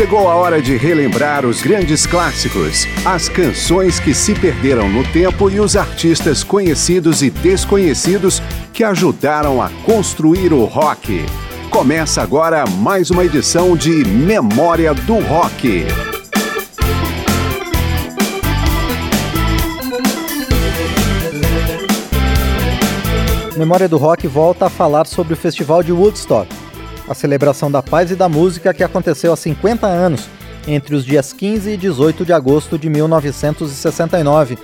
Chegou a hora de relembrar os grandes clássicos, as canções que se perderam no tempo e os artistas conhecidos e desconhecidos que ajudaram a construir o rock. Começa agora mais uma edição de Memória do Rock. Memória do Rock volta a falar sobre o Festival de Woodstock, a celebração da paz e da música que aconteceu há 50 anos, entre os dias 15 e 18 de agosto de 1969,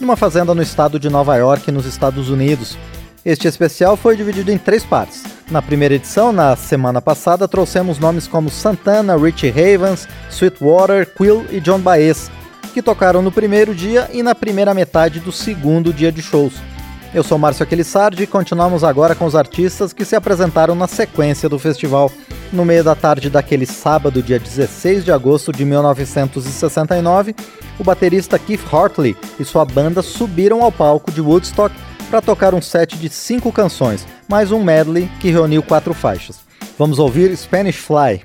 numa fazenda no estado de Nova York, nos Estados Unidos. Este especial foi dividido em três partes. Na primeira edição, na semana passada, trouxemos nomes como Santana, Richie Havens, Sweetwater, Quill e John Baez, que tocaram no primeiro dia e na primeira metade do segundo dia de shows. Eu sou Márcio Aquilissardi e continuamos agora com os artistas que se apresentaram na sequência do festival. No meio da tarde daquele sábado, dia 16 de agosto de 1969, o baterista Keith Hartley e sua banda subiram ao palco de Woodstock para tocar um set de cinco canções, mais um medley que reuniu quatro faixas. Vamos ouvir Spanish Fly.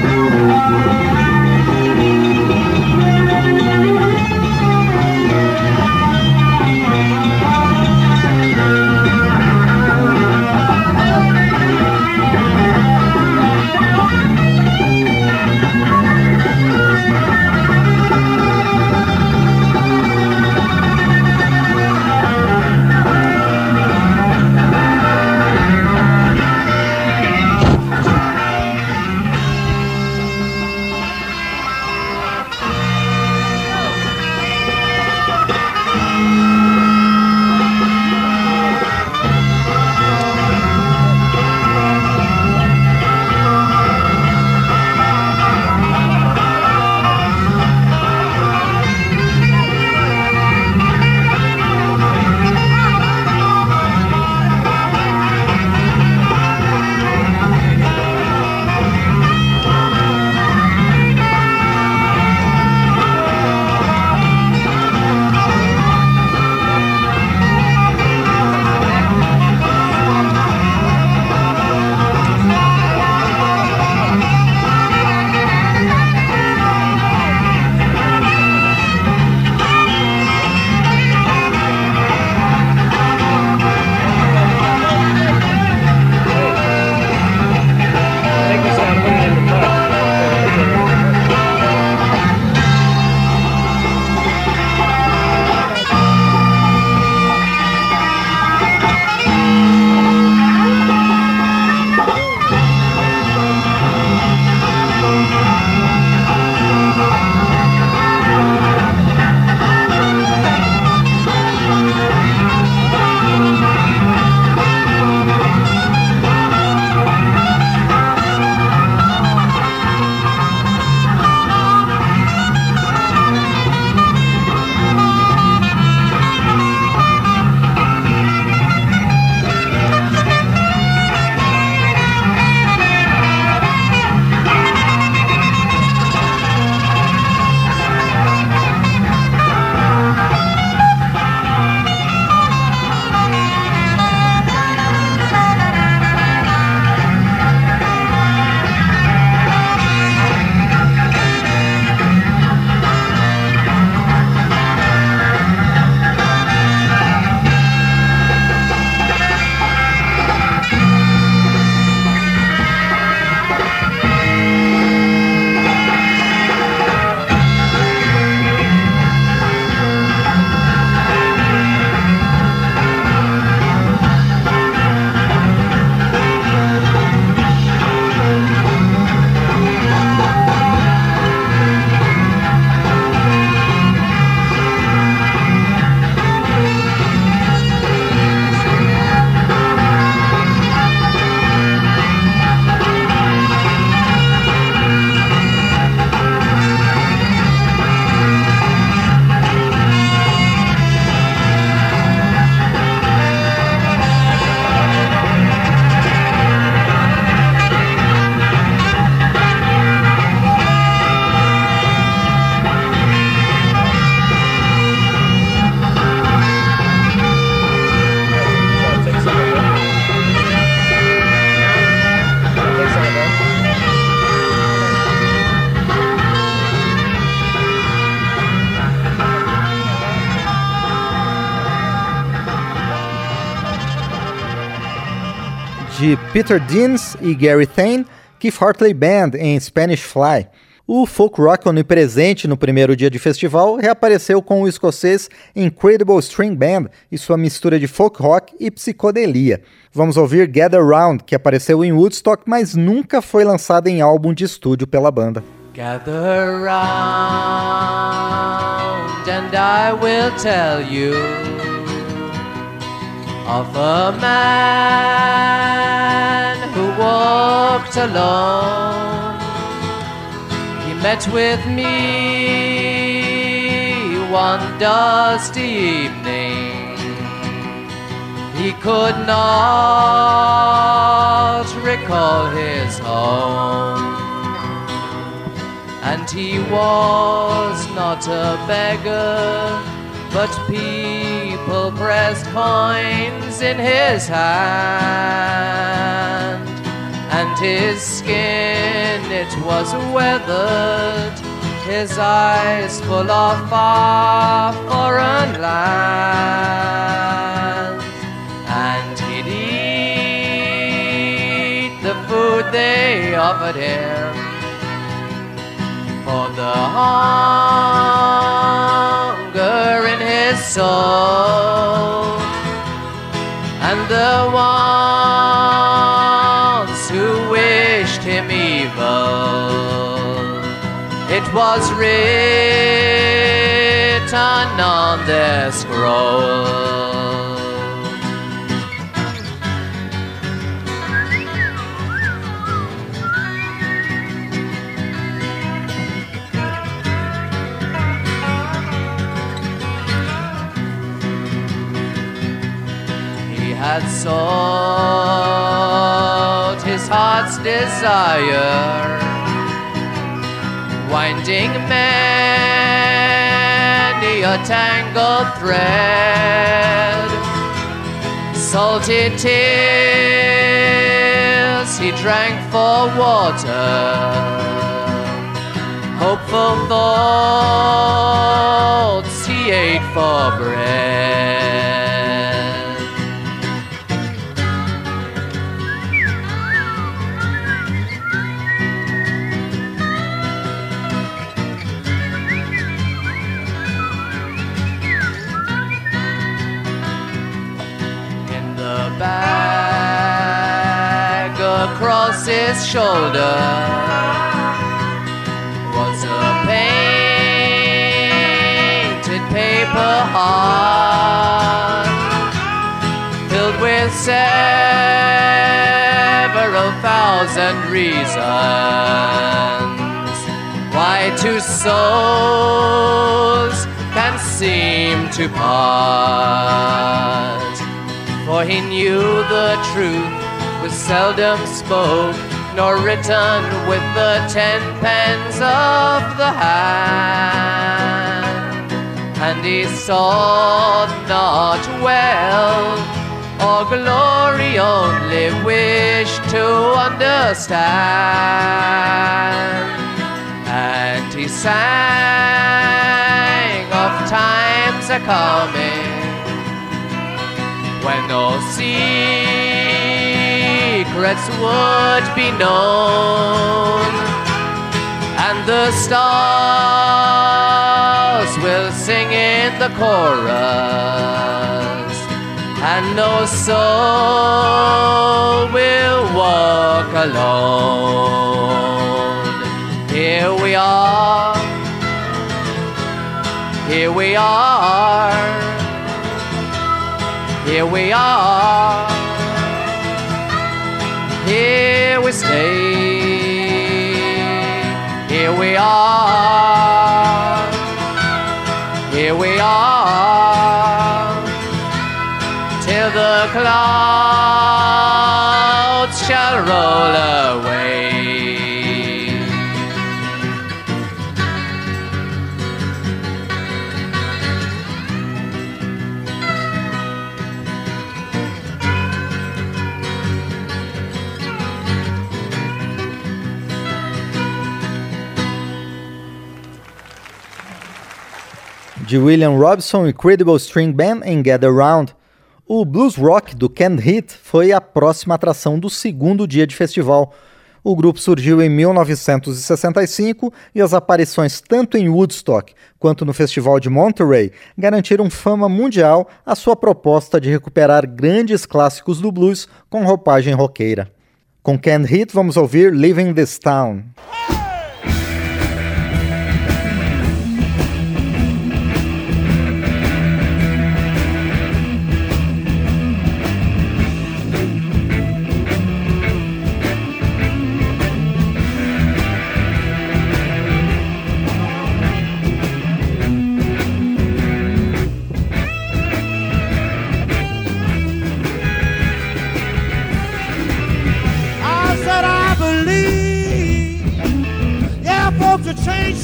Música de Peter Deans e Gary Thane, Keith Hartley Band em Spanish Fly. O folk rock onipresente no primeiro dia de festival reapareceu com o escocês Incredible String Band e sua mistura de folk rock e psicodelia. Vamos ouvir Gather Round, que apareceu em Woodstock, mas nunca foi lançado em álbum de estúdio pela banda. Gather round and I will tell you of a man who walked alone. He met with me one dusty evening. He could not recall his home. And he was not a beggar, but people pressed coins in his hand. And his skin, it was weathered, his eyes full of far foreign lands. And he'd eat the food they offered him for the his soul and the ones who wished him evil. It was written on their scroll. Had sought his heart's desire, winding many a tangled thread, salted tears he drank for water, hopeful thoughts he ate for bread. Across his shoulder was a painted paper heart filled with several thousand reasons why two souls can seem to part. For he knew the truth seldom spoke nor written with the ten pens of the hand. And he saw not well or glory, only wished to understand. And he sang of times a coming when no secrets would be known, and the stars will sing in the chorus, and no soul will walk alone. Here we are, here we are. Here we are, here we stay, de William Robson Incredible String Band em Gather Round. O blues rock do Canned Heat foi a próxima atração do segundo dia de festival. O grupo surgiu em 1965 e as aparições tanto em Woodstock quanto no Festival de Monterey garantiram fama mundial à sua proposta de recuperar grandes clássicos do blues com roupagem roqueira. Com Canned Heat vamos ouvir Living This Town.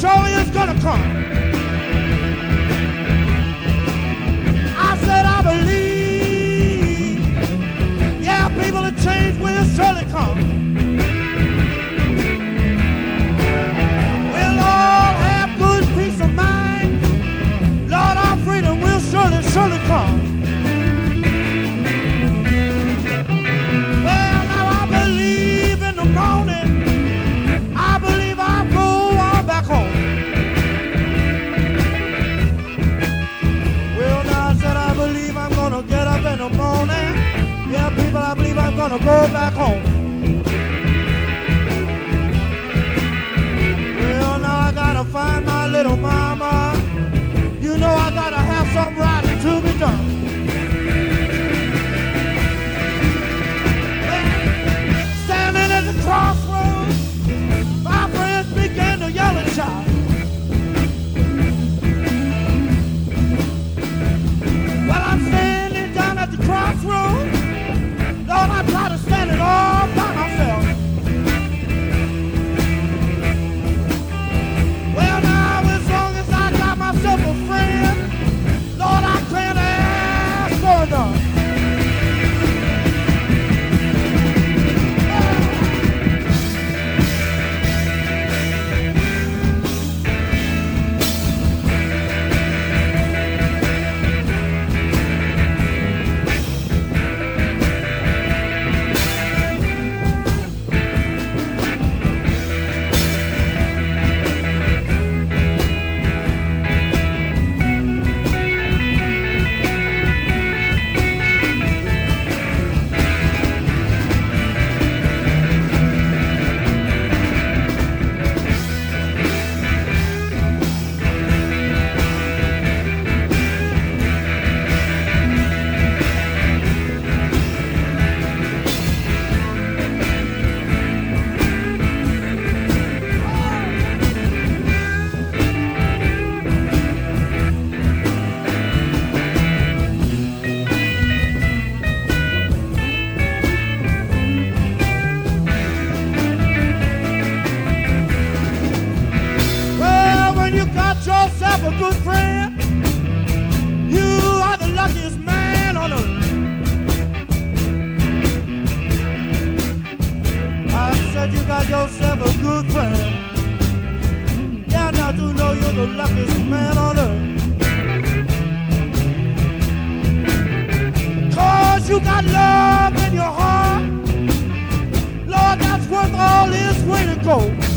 surely is going to come. gonna go back home. Oh.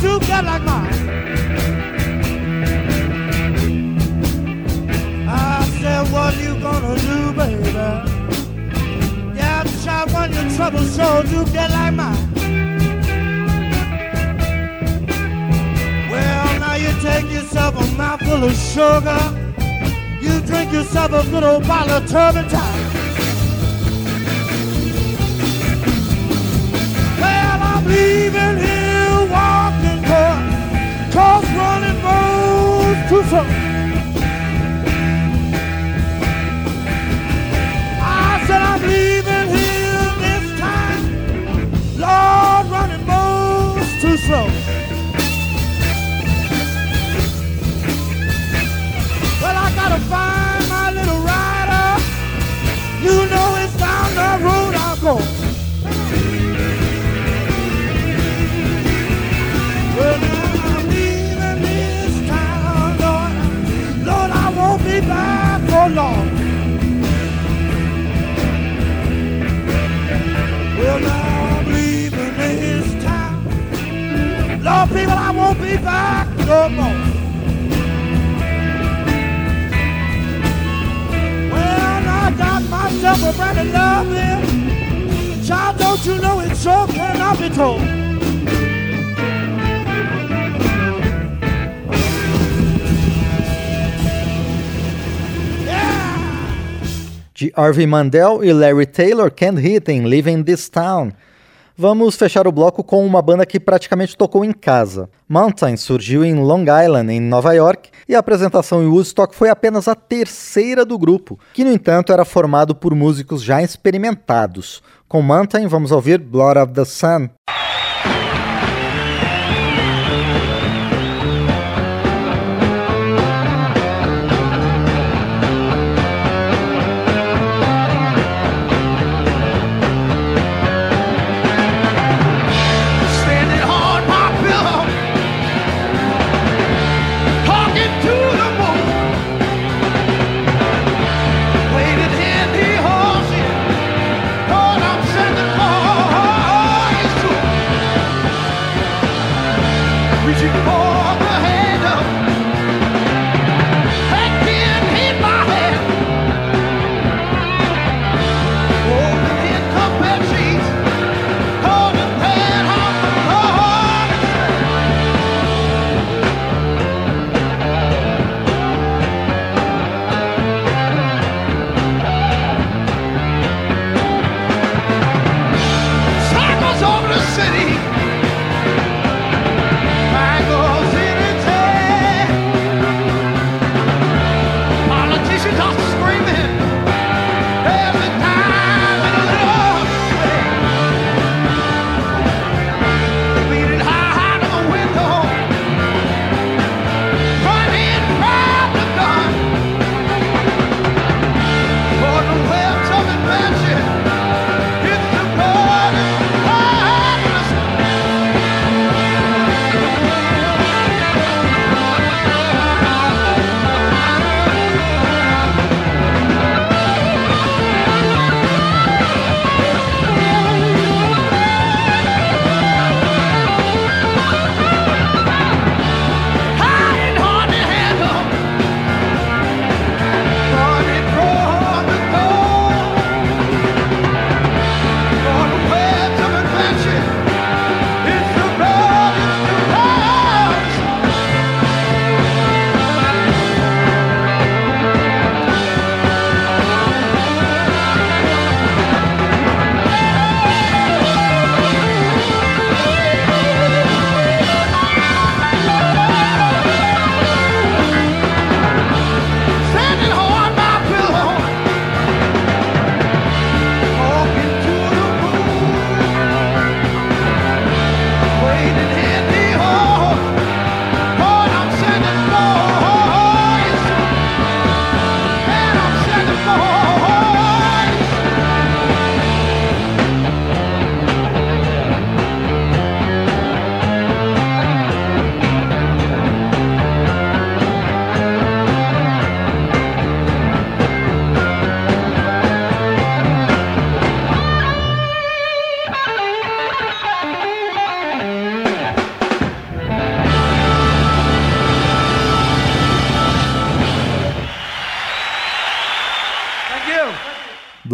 To get like mine. I said, what you gonna do, baby? Yeah, child, when your trouble sure to get like mine. Well, now you take yourself a mouthful of sugar. You drink yourself a good old bottle of turpentine. Well, I'm leaving here too slow. I said I'm leaving here this time. Lord, running moves too slow. Be back no more. Well, I got myself a brand of love. Child, don't you know it sure cannot be told. de Harvey Mandel e Larry Taylor, Canned Heat em Leaving This Town. Vamos fechar o bloco com uma banda que praticamente tocou em casa. Mountain surgiu em Long Island, em Nova York, e a apresentação em Woodstock foi apenas a terceira do grupo, que no entanto era formado por músicos já experimentados. Com Mountain, vamos ouvir Blood of the Sun.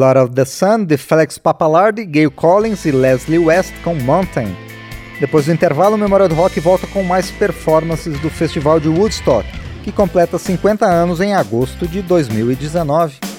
Blood of the Sun, de Felix Papalardi, Gail Collins e Leslie West com Mountain. Depois do intervalo, o Memória do Rock volta com mais performances do Festival de Woodstock, que completa 50 anos em agosto de 2019.